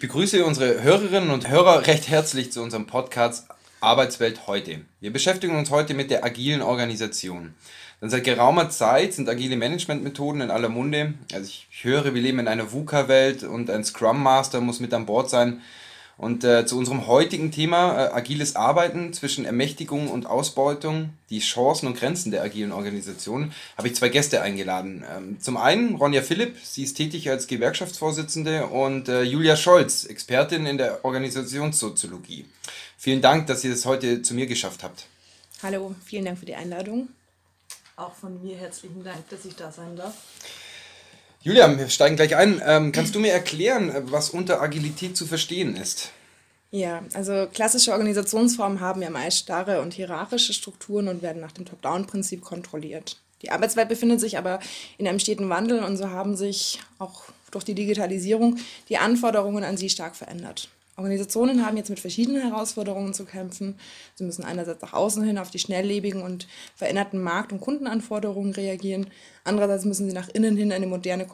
begrüße unsere Hörerinnen und Hörer recht herzlich zu unserem Podcast Arbeitswelt heute. Wir beschäftigen uns heute mit der agilen Organisation. Denn seit geraumer Zeit sind agile Managementmethoden in aller Munde. Also ich höre, wir leben in einer VUCA-Welt und ein Scrum Master muss mit an Bord sein. Und äh, zu unserem heutigen Thema äh, agiles Arbeiten zwischen Ermächtigung und Ausbeutung, die Chancen und Grenzen der agilen Organisation, habe ich zwei Gäste eingeladen. Ähm, zum einen Ronja Philipp, sie ist tätig als Gewerkschaftsvorsitzende und äh, Julia Scholz, Expertin in der Organisationssoziologie. Vielen Dank, dass ihr es heute zu mir geschafft habt. Hallo, vielen Dank für die Einladung. Auch von mir herzlichen Dank, dass ich da sein darf. Julia, wir steigen gleich ein. Ähm, kannst du mir erklären, was unter Agilität zu verstehen ist? Ja, also klassische Organisationsformen haben ja meist starre und hierarchische Strukturen und werden nach dem Top-Down-Prinzip kontrolliert. Die Arbeitswelt befindet sich aber in einem steten Wandel und so haben sich auch durch die Digitalisierung die Anforderungen an sie stark verändert. Organisationen haben jetzt mit verschiedenen Herausforderungen zu kämpfen. Sie müssen einerseits nach außen hin auf die schnelllebigen und veränderten Markt- und Kundenanforderungen reagieren. Andererseits müssen sie nach innen hin eine moderne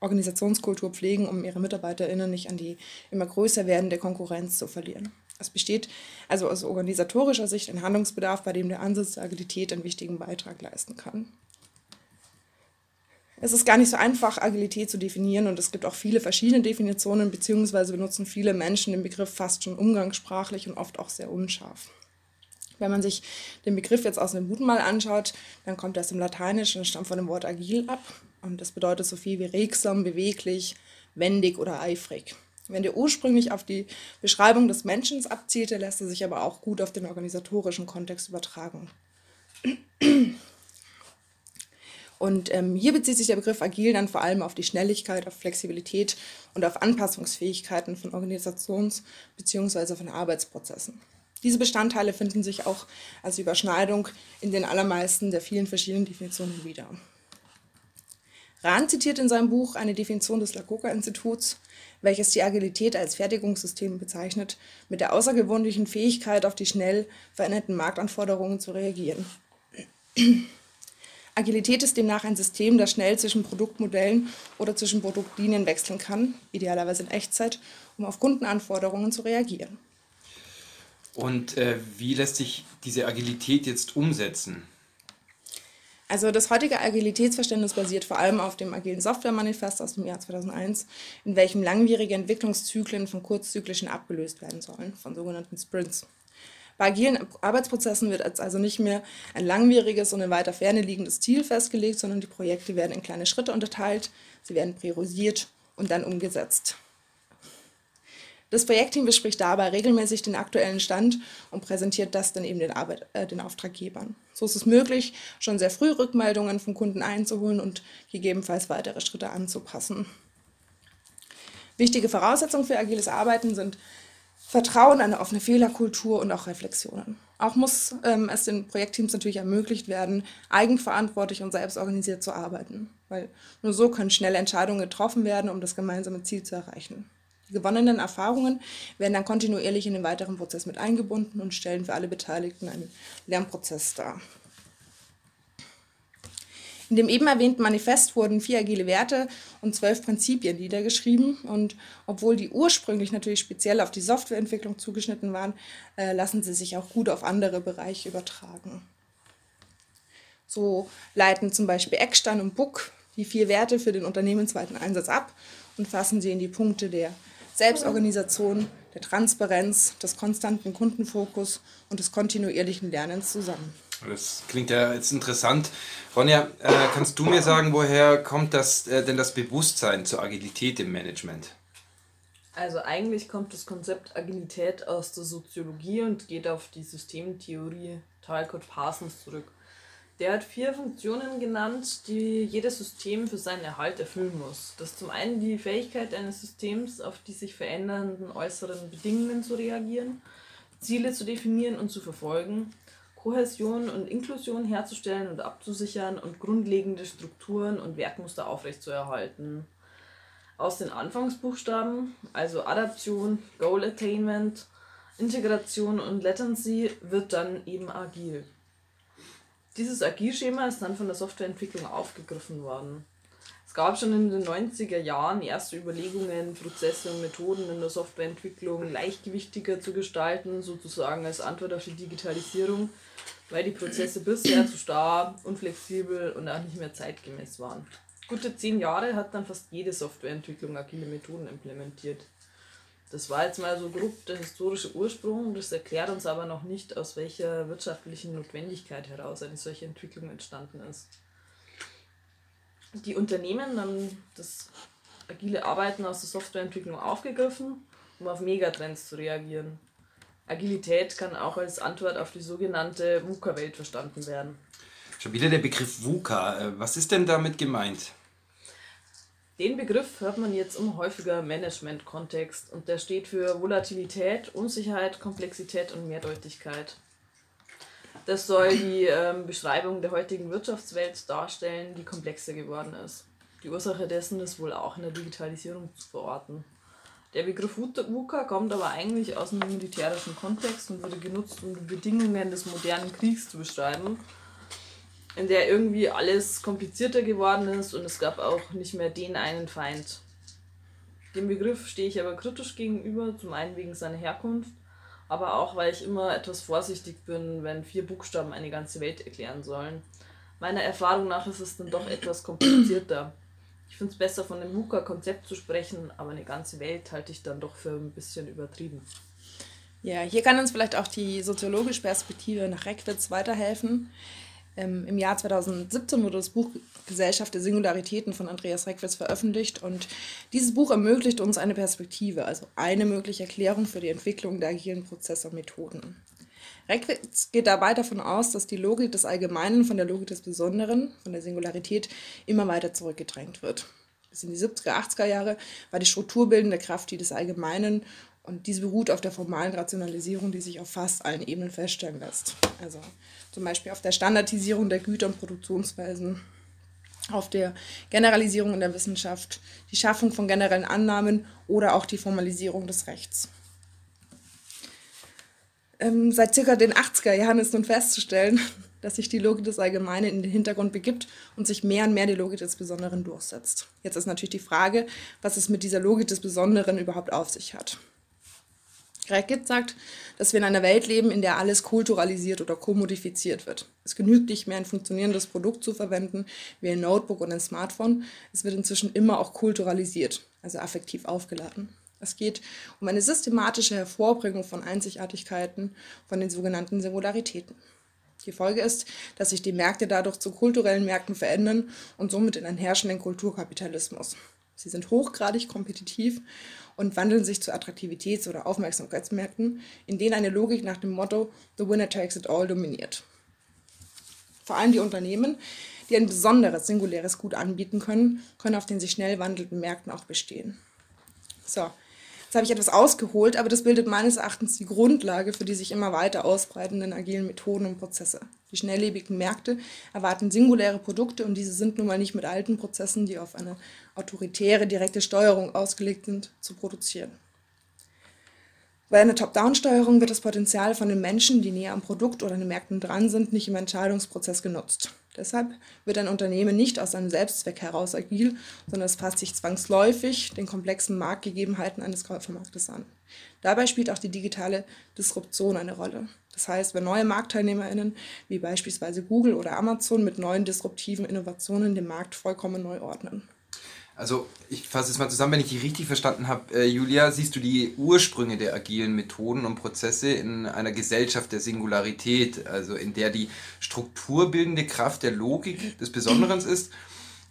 Organisationskultur pflegen, um ihre MitarbeiterInnen nicht an die immer größer werdende Konkurrenz zu verlieren. Es besteht also aus organisatorischer Sicht ein Handlungsbedarf, bei dem der Ansatz der Agilität einen wichtigen Beitrag leisten kann. Es ist gar nicht so einfach, Agilität zu definieren und es gibt auch viele verschiedene Definitionen, beziehungsweise benutzen viele Menschen den Begriff fast schon umgangssprachlich und oft auch sehr unscharf. Wenn man sich den Begriff jetzt aus dem Guten mal anschaut, dann kommt er aus dem Lateinischen und stammt von dem Wort agil ab. Und das bedeutet so viel wie regsam, beweglich, wendig oder eifrig. Wenn der ursprünglich auf die Beschreibung des Menschen abzielte, lässt er sich aber auch gut auf den organisatorischen Kontext übertragen. Und ähm, hier bezieht sich der Begriff agil dann vor allem auf die Schnelligkeit, auf Flexibilität und auf Anpassungsfähigkeiten von Organisations- bzw. von Arbeitsprozessen. Diese Bestandteile finden sich auch als Überschneidung in den allermeisten der vielen verschiedenen Definitionen wieder. Rahn zitiert in seinem Buch eine Definition des Lakoka-Instituts, welches die Agilität als Fertigungssystem bezeichnet, mit der außergewöhnlichen Fähigkeit, auf die schnell veränderten Marktanforderungen zu reagieren. Agilität ist demnach ein System, das schnell zwischen Produktmodellen oder zwischen Produktlinien wechseln kann, idealerweise in Echtzeit, um auf Kundenanforderungen zu reagieren. Und äh, wie lässt sich diese Agilität jetzt umsetzen? Also das heutige Agilitätsverständnis basiert vor allem auf dem agilen Software-Manifest aus dem Jahr 2001, in welchem langwierige Entwicklungszyklen von kurzzyklischen abgelöst werden sollen, von sogenannten Sprints. Bei agilen Arbeitsprozessen wird also nicht mehr ein langwieriges und in weiter Ferne liegendes Ziel festgelegt, sondern die Projekte werden in kleine Schritte unterteilt, sie werden priorisiert und dann umgesetzt. Das Projektteam bespricht dabei regelmäßig den aktuellen Stand und präsentiert das dann eben den, Arbeit, äh, den Auftraggebern. So ist es möglich, schon sehr früh Rückmeldungen vom Kunden einzuholen und gegebenenfalls weitere Schritte anzupassen. Wichtige Voraussetzungen für agiles Arbeiten sind Vertrauen, eine offene Fehlerkultur und auch Reflexionen. Auch muss ähm, es den Projektteams natürlich ermöglicht werden, eigenverantwortlich und selbstorganisiert zu arbeiten, weil nur so können schnelle Entscheidungen getroffen werden, um das gemeinsame Ziel zu erreichen. Die gewonnenen Erfahrungen werden dann kontinuierlich in den weiteren Prozess mit eingebunden und stellen für alle Beteiligten einen Lernprozess dar. In dem eben erwähnten Manifest wurden vier agile Werte und zwölf Prinzipien niedergeschrieben. Und obwohl die ursprünglich natürlich speziell auf die Softwareentwicklung zugeschnitten waren, äh, lassen sie sich auch gut auf andere Bereiche übertragen. So leiten zum Beispiel Eckstein und Buck die vier Werte für den unternehmensweiten Einsatz ab und fassen sie in die Punkte der Selbstorganisation, der Transparenz, des konstanten Kundenfokus und des kontinuierlichen Lernens zusammen. Das klingt ja jetzt interessant. Ronja, äh, kannst du mir sagen, woher kommt das, äh, denn das Bewusstsein zur Agilität im Management? Also eigentlich kommt das Konzept Agilität aus der Soziologie und geht auf die Systemtheorie Talcott Parsons zurück. Der hat vier Funktionen genannt, die jedes System für seinen Erhalt erfüllen muss. Das ist zum einen die Fähigkeit eines Systems, auf die sich verändernden äußeren Bedingungen zu reagieren, Ziele zu definieren und zu verfolgen, Kohäsion und Inklusion herzustellen und abzusichern und grundlegende Strukturen und Werkmuster aufrechtzuerhalten. Aus den Anfangsbuchstaben, also Adaption, Goal Attainment, Integration und Latency, wird dann eben agil. Dieses Agilschema ist dann von der Softwareentwicklung aufgegriffen worden. Es gab schon in den 90er Jahren erste Überlegungen, Prozesse und Methoden in der Softwareentwicklung leichtgewichtiger zu gestalten, sozusagen als Antwort auf die Digitalisierung, weil die Prozesse bisher zu starr, unflexibel und auch nicht mehr zeitgemäß waren. Gute zehn Jahre hat dann fast jede Softwareentwicklung agile Methoden implementiert. Das war jetzt mal so grob der historische Ursprung, das erklärt uns aber noch nicht, aus welcher wirtschaftlichen Notwendigkeit heraus eine solche Entwicklung entstanden ist die Unternehmen dann das agile Arbeiten aus der Softwareentwicklung aufgegriffen, um auf Megatrends zu reagieren. Agilität kann auch als Antwort auf die sogenannte VUCA-Welt verstanden werden. Schon wieder der Begriff VUCA. Äh, was ist denn damit gemeint? Den Begriff hört man jetzt immer häufiger im Management-Kontext und der steht für Volatilität, Unsicherheit, Komplexität und Mehrdeutigkeit. Das soll die ähm, Beschreibung der heutigen Wirtschaftswelt darstellen, die komplexer geworden ist. Die Ursache dessen ist wohl auch in der Digitalisierung zu verorten. Der Begriff VUCA kommt aber eigentlich aus einem militärischen Kontext und wurde genutzt, um die Bedingungen des modernen Kriegs zu beschreiben, in der irgendwie alles komplizierter geworden ist und es gab auch nicht mehr den einen Feind. Dem Begriff stehe ich aber kritisch gegenüber, zum einen wegen seiner Herkunft aber auch, weil ich immer etwas vorsichtig bin, wenn vier Buchstaben eine ganze Welt erklären sollen. Meiner Erfahrung nach ist es dann doch etwas komplizierter. Ich finde es besser, von dem VUCA-Konzept zu sprechen, aber eine ganze Welt halte ich dann doch für ein bisschen übertrieben. Ja, hier kann uns vielleicht auch die soziologische Perspektive nach Reckwitz weiterhelfen. Ähm, Im Jahr 2017 wurde das Buch Gesellschaft der Singularitäten von Andreas Reckwitz veröffentlicht und dieses Buch ermöglicht uns eine Perspektive, also eine mögliche Erklärung für die Entwicklung der agilen Prozesse und Methoden. Reckwitz geht dabei davon aus, dass die Logik des Allgemeinen von der Logik des Besonderen, von der Singularität, immer weiter zurückgedrängt wird. Bis in die 70er, 80er Jahre war die strukturbildende Kraft die des Allgemeinen und diese beruht auf der formalen Rationalisierung, die sich auf fast allen Ebenen feststellen lässt. Also zum Beispiel auf der Standardisierung der Güter- und Produktionsweisen, auf der Generalisierung in der Wissenschaft, die Schaffung von generellen Annahmen oder auch die Formalisierung des Rechts. Ähm, seit circa den 80er Jahren ist nun festzustellen, dass sich die Logik des Allgemeinen in den Hintergrund begibt und sich mehr und mehr die Logik des Besonderen durchsetzt. Jetzt ist natürlich die Frage, was es mit dieser Logik des Besonderen überhaupt auf sich hat. Rackett sagt, dass wir in einer Welt leben, in der alles kulturalisiert oder kommodifiziert wird. Es genügt nicht mehr, ein funktionierendes Produkt zu verwenden, wie ein Notebook oder ein Smartphone. Es wird inzwischen immer auch kulturalisiert, also affektiv aufgeladen. Es geht um eine systematische Hervorbringung von Einzigartigkeiten, von den sogenannten Singularitäten. Die Folge ist, dass sich die Märkte dadurch zu kulturellen Märkten verändern und somit in einen herrschenden Kulturkapitalismus. Sie sind hochgradig kompetitiv und wandeln sich zu Attraktivitäts- oder Aufmerksamkeitsmärkten, in denen eine Logik nach dem Motto The Winner Takes It All dominiert. Vor allem die Unternehmen, die ein besonderes, singuläres Gut anbieten können, können auf den sich schnell wandelnden Märkten auch bestehen. So, Jetzt habe ich etwas ausgeholt, aber das bildet meines Erachtens die Grundlage für die sich immer weiter ausbreitenden agilen Methoden und Prozesse. Die schnelllebigen Märkte erwarten singuläre Produkte und diese sind nun mal nicht mit alten Prozessen, die auf eine autoritäre, direkte Steuerung ausgelegt sind, zu produzieren. Bei einer Top-Down-Steuerung wird das Potenzial von den Menschen, die näher am Produkt oder an den Märkten dran sind, nicht im Entscheidungsprozess genutzt. Deshalb wird ein Unternehmen nicht aus einem Selbstzweck heraus agil, sondern es passt sich zwangsläufig den komplexen Marktgegebenheiten eines Käufermarktes an. Dabei spielt auch die digitale Disruption eine Rolle. Das heißt, wenn neue MarktteilnehmerInnen, wie beispielsweise Google oder Amazon, mit neuen disruptiven Innovationen den Markt vollkommen neu ordnen. Also ich fasse es mal zusammen, wenn ich die richtig verstanden habe, äh, Julia, siehst du die Ursprünge der agilen Methoden und Prozesse in einer Gesellschaft der Singularität, also in der die strukturbildende Kraft der Logik des Besonderen ist?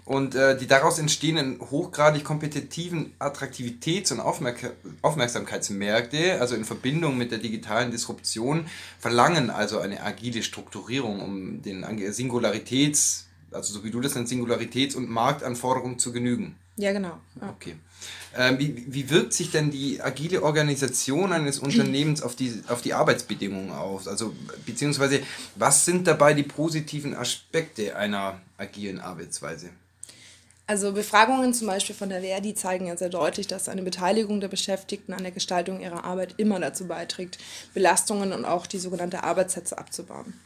Und äh, die daraus entstehenden hochgradig kompetitiven Attraktivitäts- und Aufmerk Aufmerksamkeitsmärkte, also in Verbindung mit der digitalen Disruption, verlangen also eine agile Strukturierung, um den Singularitäts- also so wie du das nennst, Singularitäts- und Marktanforderungen zu genügen. Ja, genau. Ja. Okay. Ähm, wie, wie wirkt sich denn die agile Organisation eines Unternehmens auf die, auf die Arbeitsbedingungen aus? Also, beziehungsweise, was sind dabei die positiven Aspekte einer agilen Arbeitsweise? Also Befragungen zum Beispiel von der Verdi zeigen ja sehr deutlich, dass eine Beteiligung der Beschäftigten an der Gestaltung ihrer Arbeit immer dazu beiträgt, Belastungen und auch die sogenannte Arbeitssätze abzubauen.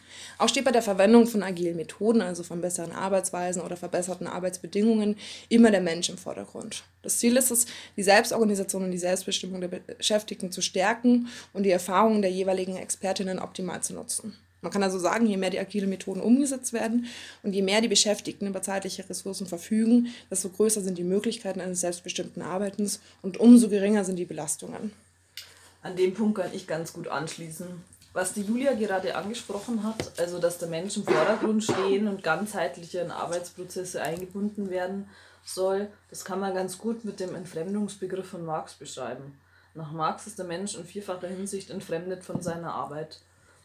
Auch steht bei der Verwendung von agilen Methoden, also von besseren Arbeitsweisen oder verbesserten Arbeitsbedingungen, immer der Mensch im Vordergrund. Das Ziel ist es, die Selbstorganisation und die Selbstbestimmung der Beschäftigten zu stärken und die Erfahrungen der jeweiligen Expertinnen optimal zu nutzen. Man kann also sagen, je mehr die agile Methoden umgesetzt werden und je mehr die Beschäftigten über zeitliche Ressourcen verfügen, desto größer sind die Möglichkeiten eines selbstbestimmten Arbeitens und umso geringer sind die Belastungen. An dem Punkt kann ich ganz gut anschließen. Was die Julia gerade angesprochen hat, also dass der Mensch im Vordergrund stehen und ganzheitliche in Arbeitsprozesse eingebunden werden soll, das kann man ganz gut mit dem Entfremdungsbegriff von Marx beschreiben. Nach Marx ist der Mensch in vierfacher Hinsicht entfremdet von seiner Arbeit.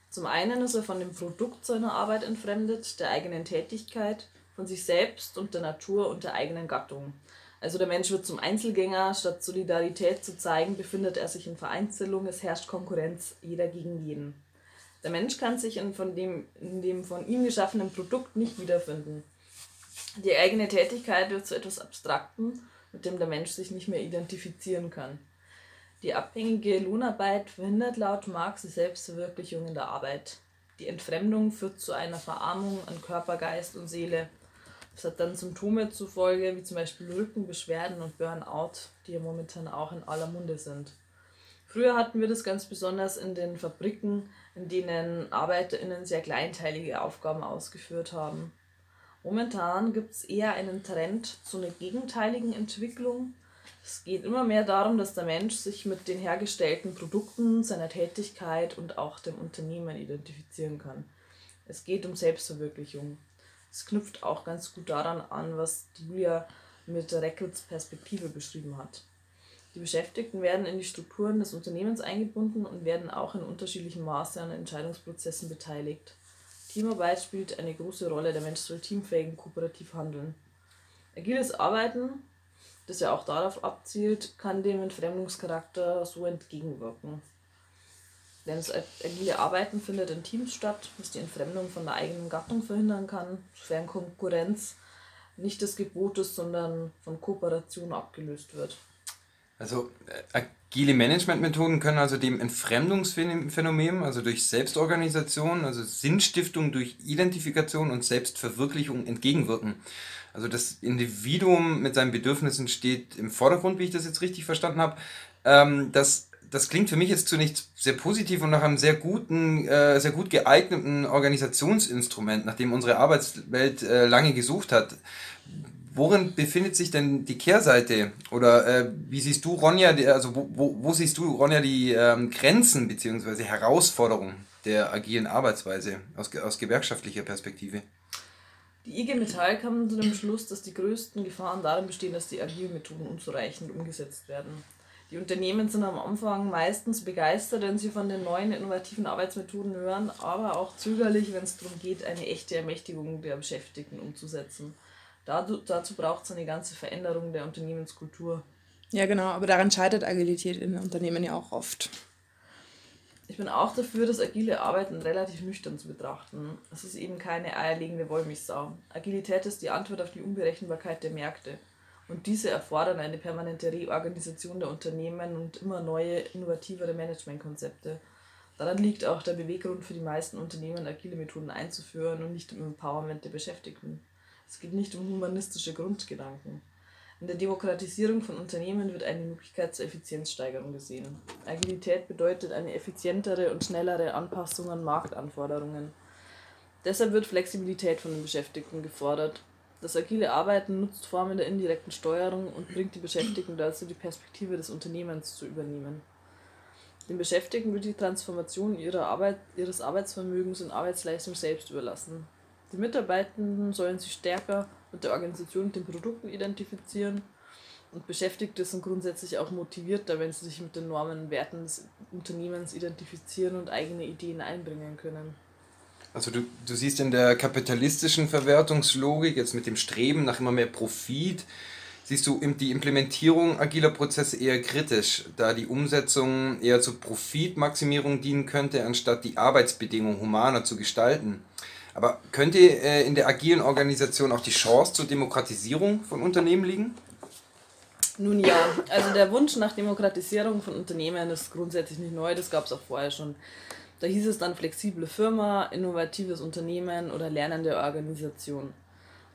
Zum einen ist er von dem Produkt seiner Arbeit entfremdet, der eigenen Tätigkeit, von sich selbst und der Natur und der eigenen Gattung. Also der Mensch wird zum Einzelgänger, statt Solidarität zu zeigen, befindet er sich in Vereinzelung, es herrscht Konkurrenz, jeder gegen jeden. Der Mensch kann sich in, von dem, in dem von ihm geschaffenen Produkt nicht wiederfinden. Die eigene Tätigkeit wird zu etwas Abstraktem, mit dem der Mensch sich nicht mehr identifizieren kann. Die abhängige Lohnarbeit verhindert laut Marx die Selbstverwirklichung in der Arbeit. Die Entfremdung führt zu einer Verarmung an Körper, Geist und Seele. Das hat dann Symptome zufolge, wie zum Beispiel Rückenbeschwerden und Burnout, die ja momentan auch in aller Munde sind. Früher hatten wir das ganz besonders in den Fabriken, in denen ArbeiterInnen sehr kleinteilige Aufgaben ausgeführt haben. Momentan gibt es eher einen Trend zu einer gegenteiligen Entwicklung, es geht immer mehr darum, dass der Mensch sich mit den hergestellten Produkten, seiner Tätigkeit und auch dem Unternehmen identifizieren kann. Es geht um Selbstverwirklichung. Es knüpft auch ganz gut daran an, was Julia mit Reckels Perspektive beschrieben hat. Die Beschäftigten werden in die Strukturen des Unternehmens eingebunden und werden auch in unterschiedlichem Maße an Entscheidungsprozessen beteiligt. Teamarbeit spielt eine große Rolle, der Mensch soll teamfähig und kooperativ handeln. Agiles Arbeiten das ja auch darauf abzielt, kann dem Entfremdungscharakter so entgegenwirken. Denn das agile Arbeiten findet in Teams statt, was die Entfremdung von der eigenen Gattung verhindern kann, sofern Konkurrenz nicht des Gebotes, sondern von Kooperation abgelöst wird. Also äh, agile Managementmethoden können also dem Entfremdungsphänomen, also durch Selbstorganisation, also Sinnstiftung durch Identifikation und Selbstverwirklichung entgegenwirken. Also das Individuum mit seinen Bedürfnissen steht im Vordergrund, wie ich das jetzt richtig verstanden habe. Ähm, das, das klingt für mich jetzt zunächst sehr positiv und nach einem sehr guten, äh, sehr gut geeigneten Organisationsinstrument, nach dem unsere Arbeitswelt äh, lange gesucht hat. Worin befindet sich denn die Kehrseite? Oder äh, wie siehst du, Ronja, also wo, wo, wo, siehst du, Ronja, die ähm, Grenzen bzw. Herausforderungen der agilen Arbeitsweise aus, aus gewerkschaftlicher Perspektive? Die IG Metall kam zu dem Schluss, dass die größten Gefahren darin bestehen, dass die agilen Methoden unzureichend umgesetzt werden. Die Unternehmen sind am Anfang meistens begeistert, wenn sie von den neuen innovativen Arbeitsmethoden hören, aber auch zögerlich, wenn es darum geht, eine echte Ermächtigung der Beschäftigten umzusetzen. Dazu, dazu braucht es eine ganze Veränderung der Unternehmenskultur. Ja, genau, aber daran scheitert Agilität in Unternehmen ja auch oft. Ich bin auch dafür, das agile Arbeiten relativ nüchtern zu betrachten. Es ist eben keine eierlegende Wollmilchsau. Agilität ist die Antwort auf die Unberechenbarkeit der Märkte. Und diese erfordern eine permanente Reorganisation der Unternehmen und immer neue, innovativere Managementkonzepte. Daran liegt auch der Beweggrund für die meisten Unternehmen, agile Methoden einzuführen und nicht im Empowerment der Beschäftigten. Es geht nicht um humanistische Grundgedanken. In der Demokratisierung von Unternehmen wird eine Möglichkeit zur Effizienzsteigerung gesehen. Agilität bedeutet eine effizientere und schnellere Anpassung an Marktanforderungen. Deshalb wird Flexibilität von den Beschäftigten gefordert. Das agile Arbeiten nutzt Formen der indirekten Steuerung und bringt die Beschäftigten dazu, die Perspektive des Unternehmens zu übernehmen. Den Beschäftigten wird die Transformation ihrer Arbeit, ihres Arbeitsvermögens in Arbeitsleistung selbst überlassen. Die Mitarbeitenden sollen sich stärker mit der Organisation und den Produkten identifizieren. Und Beschäftigte sind grundsätzlich auch motivierter, wenn sie sich mit den Normen und Werten des Unternehmens identifizieren und eigene Ideen einbringen können. Also du, du siehst in der kapitalistischen Verwertungslogik, jetzt mit dem Streben nach immer mehr Profit, siehst du die Implementierung agiler Prozesse eher kritisch, da die Umsetzung eher zur Profitmaximierung dienen könnte, anstatt die Arbeitsbedingungen humaner zu gestalten. Aber könnte äh, in der agilen Organisation auch die Chance zur Demokratisierung von Unternehmen liegen? Nun ja, also der Wunsch nach Demokratisierung von Unternehmen ist grundsätzlich nicht neu, das gab es auch vorher schon. Da hieß es dann flexible Firma, innovatives Unternehmen oder lernende Organisation.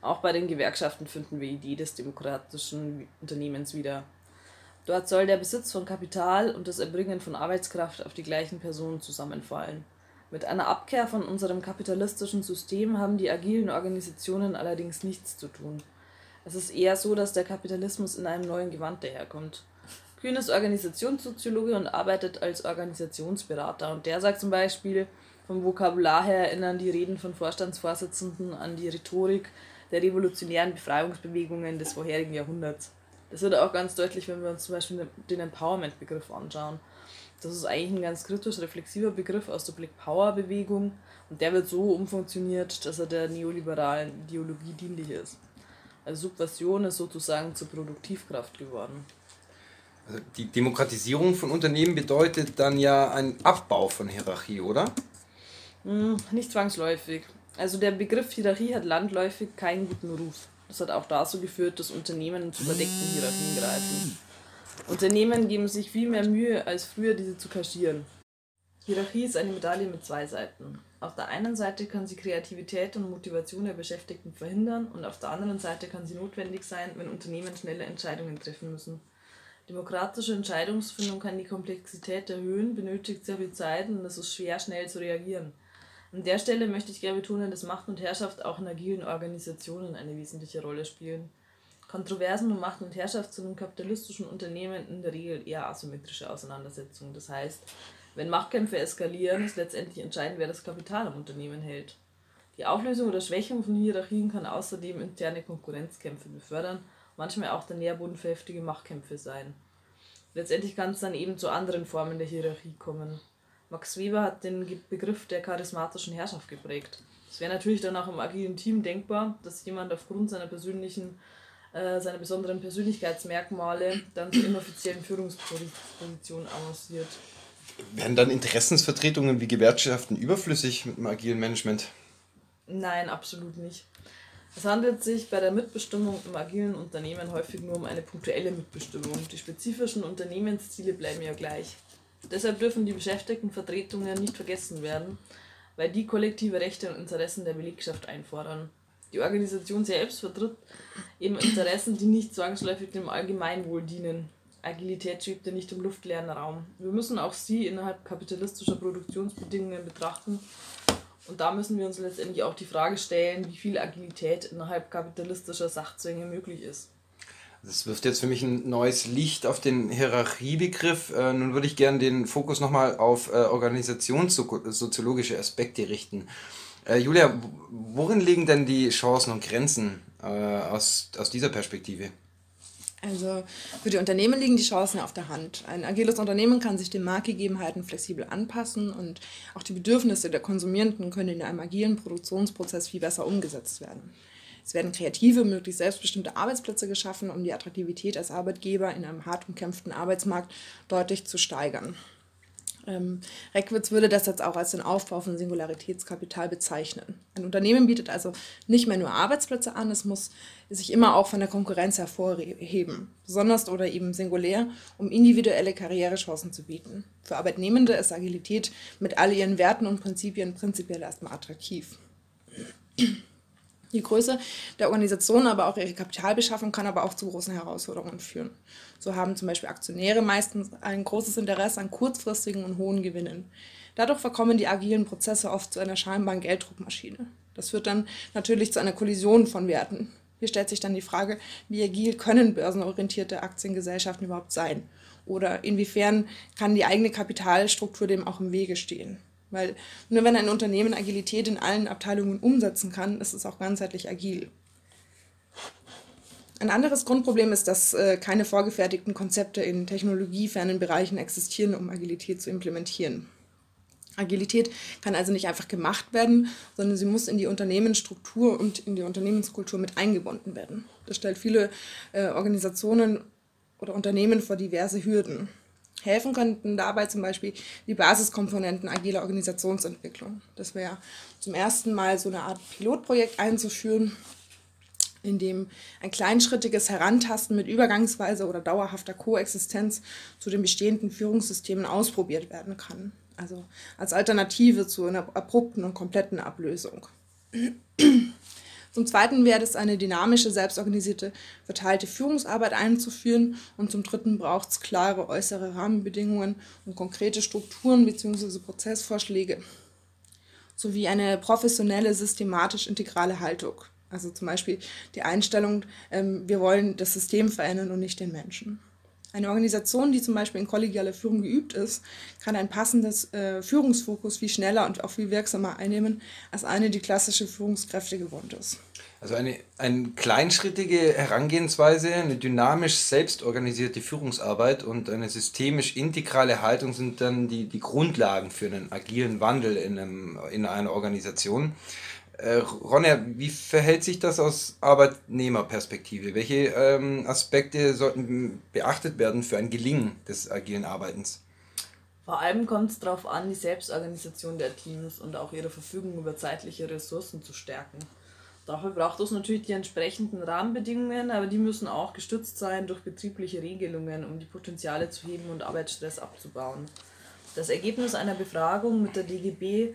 Auch bei den Gewerkschaften finden wir Idee des demokratischen Unternehmens wieder. Dort soll der Besitz von Kapital und das Erbringen von Arbeitskraft auf die gleichen Personen zusammenfallen. Mit einer Abkehr von unserem kapitalistischen System haben die agilen Organisationen allerdings nichts zu tun. Es ist eher so, dass der Kapitalismus in einem neuen Gewand daherkommt. Kühn ist Organisationssoziologe und arbeitet als Organisationsberater. Und der sagt zum Beispiel, vom Vokabular her erinnern die Reden von Vorstandsvorsitzenden an die Rhetorik der revolutionären Befreiungsbewegungen des vorherigen Jahrhunderts. Das wird auch ganz deutlich, wenn wir uns zum Beispiel den Empowerment-Begriff anschauen. Das ist eigentlich ein ganz kritisch reflexiver Begriff aus der Black Power-Bewegung und der wird so umfunktioniert, dass er der neoliberalen Ideologie dienlich ist. Also Subversion ist sozusagen zur Produktivkraft geworden. Also die Demokratisierung von Unternehmen bedeutet dann ja ein Abbau von Hierarchie, oder? Hm, nicht zwangsläufig. Also der Begriff Hierarchie hat landläufig keinen guten Ruf. Das hat auch dazu geführt, dass Unternehmen zu verdeckten Hierarchien greifen. Unternehmen geben sich viel mehr Mühe, als früher diese zu kaschieren. Hierarchie ist eine Medaille mit zwei Seiten. Auf der einen Seite kann sie Kreativität und Motivation der Beschäftigten verhindern und auf der anderen Seite kann sie notwendig sein, wenn Unternehmen schnelle Entscheidungen treffen müssen. Demokratische Entscheidungsfindung kann die Komplexität erhöhen, benötigt sehr viel Zeit und es ist schwer, schnell zu reagieren. An der Stelle möchte ich gerne betonen, dass Macht und Herrschaft auch in agilen Organisationen eine wesentliche Rolle spielen. Kontroversen um Macht und Herrschaft sind in kapitalistischen Unternehmen in der Regel eher asymmetrische Auseinandersetzungen. Das heißt, wenn Machtkämpfe eskalieren, ist letztendlich entscheidend, wer das Kapital am Unternehmen hält. Die Auflösung oder Schwächung von Hierarchien kann außerdem interne Konkurrenzkämpfe befördern, manchmal auch der Nährboden für heftige Machtkämpfe sein. Letztendlich kann es dann eben zu anderen Formen der Hierarchie kommen. Max Weber hat den Begriff der charismatischen Herrschaft geprägt. Es wäre natürlich dann auch im agilen Team denkbar, dass jemand aufgrund seiner persönlichen, äh, seiner besonderen Persönlichkeitsmerkmale dann zur inoffiziellen Führungsposition avanciert. Werden dann Interessensvertretungen wie Gewerkschaften überflüssig mit dem agilen Management? Nein, absolut nicht. Es handelt sich bei der Mitbestimmung im agilen Unternehmen häufig nur um eine punktuelle Mitbestimmung. Die spezifischen Unternehmensziele bleiben ja gleich. Deshalb dürfen die Beschäftigtenvertretungen nicht vergessen werden, weil die kollektive Rechte und Interessen der Belegschaft einfordern. Die Organisation selbst vertritt eben Interessen, die nicht zwangsläufig dem Allgemeinwohl dienen. Agilität schwebt ja nicht im luftleeren Raum. Wir müssen auch sie innerhalb kapitalistischer Produktionsbedingungen betrachten. Und da müssen wir uns letztendlich auch die Frage stellen, wie viel Agilität innerhalb kapitalistischer Sachzwänge möglich ist. Das wirft jetzt für mich ein neues Licht auf den Hierarchiebegriff. Äh, nun würde ich gerne den Fokus nochmal auf äh, organisationssoziologische Aspekte richten. Äh, Julia, worin liegen denn die Chancen und Grenzen äh, aus, aus dieser Perspektive? Also für die Unternehmen liegen die Chancen auf der Hand. Ein agiles Unternehmen kann sich den Marktgegebenheiten flexibel anpassen und auch die Bedürfnisse der Konsumierenden können in einem agilen Produktionsprozess viel besser umgesetzt werden. Es werden kreative, möglichst selbstbestimmte Arbeitsplätze geschaffen, um die Attraktivität als Arbeitgeber in einem hart umkämpften Arbeitsmarkt deutlich zu steigern. Ähm, Reckwitz würde das jetzt auch als den Aufbau von Singularitätskapital bezeichnen. Ein Unternehmen bietet also nicht mehr nur Arbeitsplätze an, es muss sich immer auch von der Konkurrenz hervorheben, besonders oder eben singulär, um individuelle Karrierechancen zu bieten. Für Arbeitnehmende ist Agilität mit all ihren Werten und Prinzipien prinzipiell erstmal attraktiv. Die Größe der Organisation, aber auch ihre Kapitalbeschaffung kann aber auch zu großen Herausforderungen führen. So haben zum Beispiel Aktionäre meistens ein großes Interesse an kurzfristigen und hohen Gewinnen. Dadurch verkommen die agilen Prozesse oft zu einer scheinbaren Gelddruckmaschine. Das führt dann natürlich zu einer Kollision von Werten. Hier stellt sich dann die Frage, wie agil können börsenorientierte Aktiengesellschaften überhaupt sein? Oder inwiefern kann die eigene Kapitalstruktur dem auch im Wege stehen? Weil nur wenn ein Unternehmen Agilität in allen Abteilungen umsetzen kann, ist es auch ganzheitlich agil. Ein anderes Grundproblem ist, dass äh, keine vorgefertigten Konzepte in technologiefernen Bereichen existieren, um Agilität zu implementieren. Agilität kann also nicht einfach gemacht werden, sondern sie muss in die Unternehmensstruktur und in die Unternehmenskultur mit eingebunden werden. Das stellt viele äh, Organisationen oder Unternehmen vor diverse Hürden. Helfen könnten dabei zum Beispiel die Basiskomponenten agiler Organisationsentwicklung. Das wäre zum ersten Mal so eine Art Pilotprojekt einzuführen, in dem ein kleinschrittiges Herantasten mit übergangsweise oder dauerhafter Koexistenz zu den bestehenden Führungssystemen ausprobiert werden kann. Also als Alternative zu einer abrupten und kompletten Ablösung. Zum Zweiten wäre es eine dynamische, selbstorganisierte, verteilte Führungsarbeit einzuführen. Und zum Dritten braucht es klare äußere Rahmenbedingungen und konkrete Strukturen bzw. Prozessvorschläge sowie eine professionelle, systematisch integrale Haltung. Also zum Beispiel die Einstellung, ähm, wir wollen das System verändern und nicht den Menschen. Eine Organisation, die zum Beispiel in kollegialer Führung geübt ist, kann ein passendes äh, Führungsfokus viel schneller und auch viel wirksamer einnehmen, als eine, die klassische Führungskräfte gewohnt ist. Also eine, eine kleinschrittige Herangehensweise, eine dynamisch selbstorganisierte Führungsarbeit und eine systemisch integrale Haltung sind dann die, die Grundlagen für einen agilen Wandel in, einem, in einer Organisation. Äh, Ronja, wie verhält sich das aus Arbeitnehmerperspektive? Welche ähm, Aspekte sollten beachtet werden für ein Gelingen des agilen Arbeitens? Vor allem kommt es darauf an, die Selbstorganisation der Teams und auch ihre Verfügung über zeitliche Ressourcen zu stärken. Dafür braucht es natürlich die entsprechenden Rahmenbedingungen, aber die müssen auch gestützt sein durch betriebliche Regelungen, um die Potenziale zu heben und Arbeitsstress abzubauen. Das Ergebnis einer Befragung mit der DGB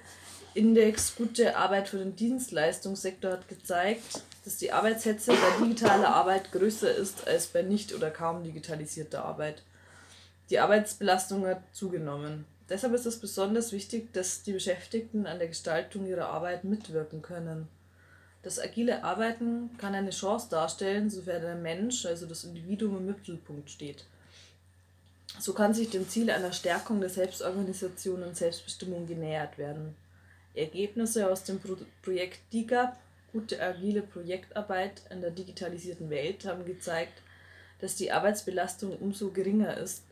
Index Gute Arbeit für den Dienstleistungssektor hat gezeigt, dass die Arbeitshetze bei digitaler Arbeit größer ist als bei nicht oder kaum digitalisierter Arbeit. Die Arbeitsbelastung hat zugenommen. Deshalb ist es besonders wichtig, dass die Beschäftigten an der Gestaltung ihrer Arbeit mitwirken können. Das agile Arbeiten kann eine Chance darstellen, sofern der Mensch, also das Individuum, im Mittelpunkt steht. So kann sich dem Ziel einer Stärkung der Selbstorganisation und Selbstbestimmung genähert werden. Ergebnisse aus dem Pro Projekt DIGAP, gute agile Projektarbeit in der digitalisierten Welt, haben gezeigt, dass die Arbeitsbelastung umso geringer ist,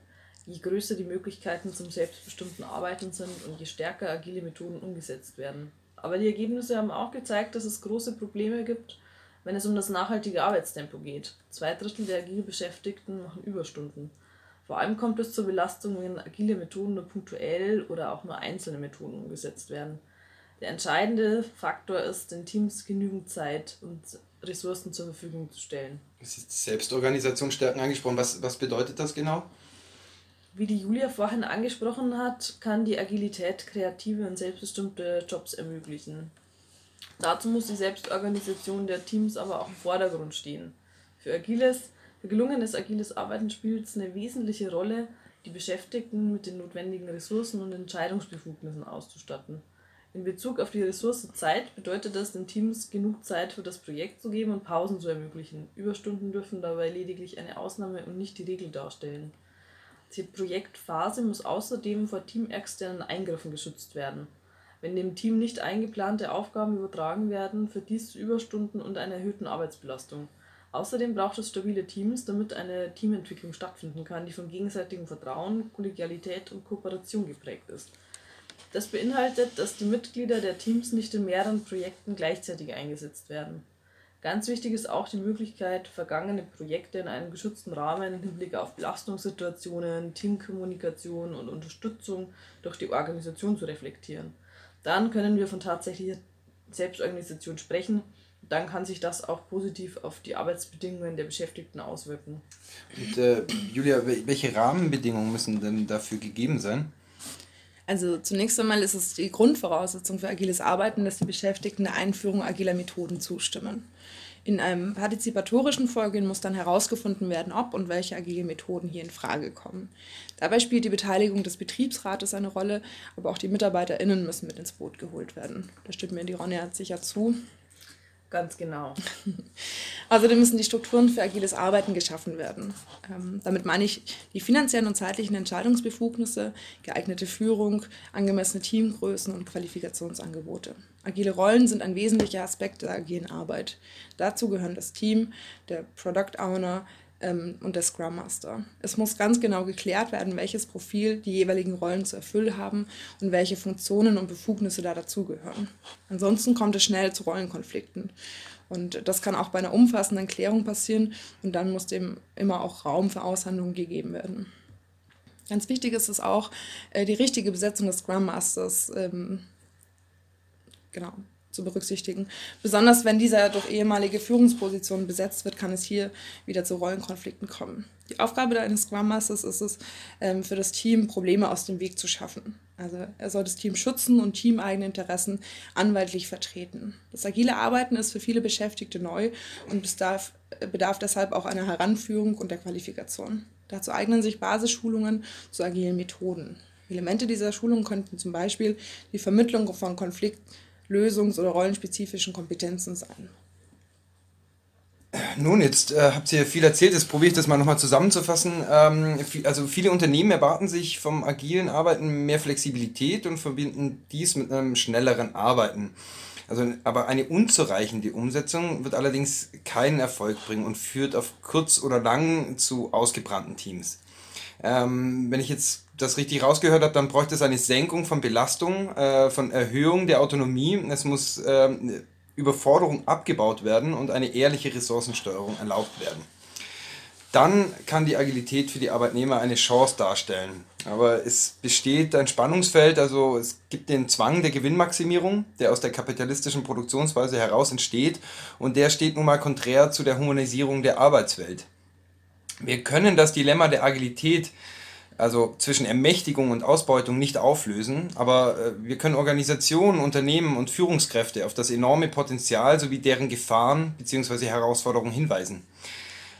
je größer die Möglichkeiten zum selbstbestimmten Arbeiten sind und je stärker agile Methoden umgesetzt werden. Aber die Ergebnisse haben auch gezeigt, dass es große Probleme gibt, wenn es um das nachhaltige Arbeitstempo geht. Zwei Drittel der agil Beschäftigten machen Überstunden. Vor allem kommt es zur Belastung, wenn agile Methoden nur punktuell oder auch nur einzelne Methoden umgesetzt werden. Der entscheidende Faktor ist, den Teams genügend Zeit und Ressourcen zur Verfügung zu stellen. Es ist Selbstorganisation stärken angesprochen. Was, was bedeutet das genau? Wie die Julia vorhin angesprochen hat, kann die Agilität kreative und selbstbestimmte Jobs ermöglichen. Dazu muss die Selbstorganisation der Teams aber auch im Vordergrund stehen. Für agiles, für gelungenes agiles Arbeiten spielt es eine wesentliche Rolle, die Beschäftigten mit den notwendigen Ressourcen und Entscheidungsbefugnissen auszustatten. In Bezug auf die Ressource Zeit bedeutet das, den Teams genug Zeit für das Projekt zu geben und Pausen zu ermöglichen. Überstunden dürfen dabei lediglich eine Ausnahme und nicht die Regel darstellen. Die Projektphase muss außerdem vor teamexternen Eingriffen geschützt werden. Wenn dem Team nicht eingeplante Aufgaben übertragen werden, führt dies zu Überstunden und einer erhöhten Arbeitsbelastung. Außerdem braucht es stabile Teams, damit eine Teamentwicklung stattfinden kann, die von gegenseitigem Vertrauen, Kollegialität und Kooperation geprägt ist. Das beinhaltet, dass die Mitglieder der Teams nicht in mehreren Projekten gleichzeitig eingesetzt werden. Ganz wichtig ist auch die Möglichkeit, vergangene Projekte in einem geschützten Rahmen im Hinblick auf Belastungssituationen, Teamkommunikation und Unterstützung durch die Organisation zu reflektieren. Dann können wir von tatsächlicher Selbstorganisation sprechen. Dann kann sich das auch positiv auf die Arbeitsbedingungen der Beschäftigten auswirken. Und äh, Julia, welche Rahmenbedingungen müssen denn dafür gegeben sein? Also zunächst einmal ist es die Grundvoraussetzung für agiles Arbeiten, dass die Beschäftigten der Einführung agiler Methoden zustimmen. In einem partizipatorischen Vorgehen muss dann herausgefunden werden, ob und welche agile Methoden hier in Frage kommen. Dabei spielt die Beteiligung des Betriebsrates eine Rolle, aber auch die MitarbeiterInnen müssen mit ins Boot geholt werden. Da stimmt mir die Ronja sicher zu. Ganz genau. Außerdem müssen die Strukturen für agiles Arbeiten geschaffen werden. Ähm, damit meine ich die finanziellen und zeitlichen Entscheidungsbefugnisse, geeignete Führung, angemessene Teamgrößen und Qualifikationsangebote. Agile Rollen sind ein wesentlicher Aspekt der agilen Arbeit. Dazu gehören das Team, der Product Owner, und der Scrum Master. Es muss ganz genau geklärt werden, welches Profil die jeweiligen Rollen zu erfüllen haben und welche Funktionen und Befugnisse da dazugehören. Ansonsten kommt es schnell zu Rollenkonflikten. Und das kann auch bei einer umfassenden Klärung passieren und dann muss dem immer auch Raum für Aushandlungen gegeben werden. Ganz wichtig ist es auch, äh, die richtige Besetzung des Scrum Masters ähm, genau, zu berücksichtigen. Besonders wenn dieser durch ehemalige Führungspositionen besetzt wird, kann es hier wieder zu Rollenkonflikten kommen. Die Aufgabe eines Scrum Masters ist es, ähm, für das Team Probleme aus dem Weg zu schaffen. Also er soll das Team schützen und teameigene Interessen anwaltlich vertreten. Das agile Arbeiten ist für viele Beschäftigte neu und bedarf, bedarf deshalb auch einer Heranführung und der Qualifikation. Dazu eignen sich Basisschulungen zu agilen Methoden. Elemente dieser Schulung könnten zum Beispiel die Vermittlung von Konfliktlösungs- oder rollenspezifischen Kompetenzen sein. Nun, jetzt äh, habt ihr viel erzählt, jetzt probiere ich das mal nochmal zusammenzufassen. Ähm, also viele Unternehmen erwarten sich vom agilen Arbeiten mehr Flexibilität und verbinden dies mit einem schnelleren Arbeiten. Also, aber eine unzureichende Umsetzung wird allerdings keinen Erfolg bringen und führt auf kurz oder lang zu ausgebrannten Teams. Ähm, wenn ich jetzt das richtig rausgehört habe, dann bräuchte es eine Senkung von Belastung, äh, von Erhöhung der Autonomie. Es muss äh, Überforderung abgebaut werden und eine ehrliche Ressourcensteuerung erlaubt werden dann kann die Agilität für die Arbeitnehmer eine Chance darstellen. Aber es besteht ein Spannungsfeld, also es gibt den Zwang der Gewinnmaximierung, der aus der kapitalistischen Produktionsweise heraus entsteht und der steht nun mal konträr zu der Humanisierung der Arbeitswelt. Wir können das Dilemma der Agilität also zwischen Ermächtigung und Ausbeutung nicht auflösen, aber äh, wir können Organisationen, Unternehmen und Führungskräfte auf das enorme Potenzial sowie deren Gefahren bzw. Herausforderungen hinweisen.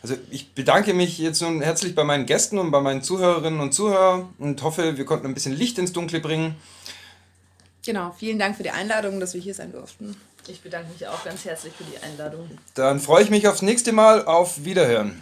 Also ich bedanke mich jetzt nun herzlich bei meinen Gästen und bei meinen Zuhörerinnen und Zuhörern und hoffe, wir konnten ein bisschen Licht ins Dunkle bringen. Genau, vielen Dank für die Einladung, dass wir hier sein durften. Ich bedanke mich auch ganz herzlich für die Einladung. Dann freue ich mich aufs nächste Mal. Auf Wiederhören.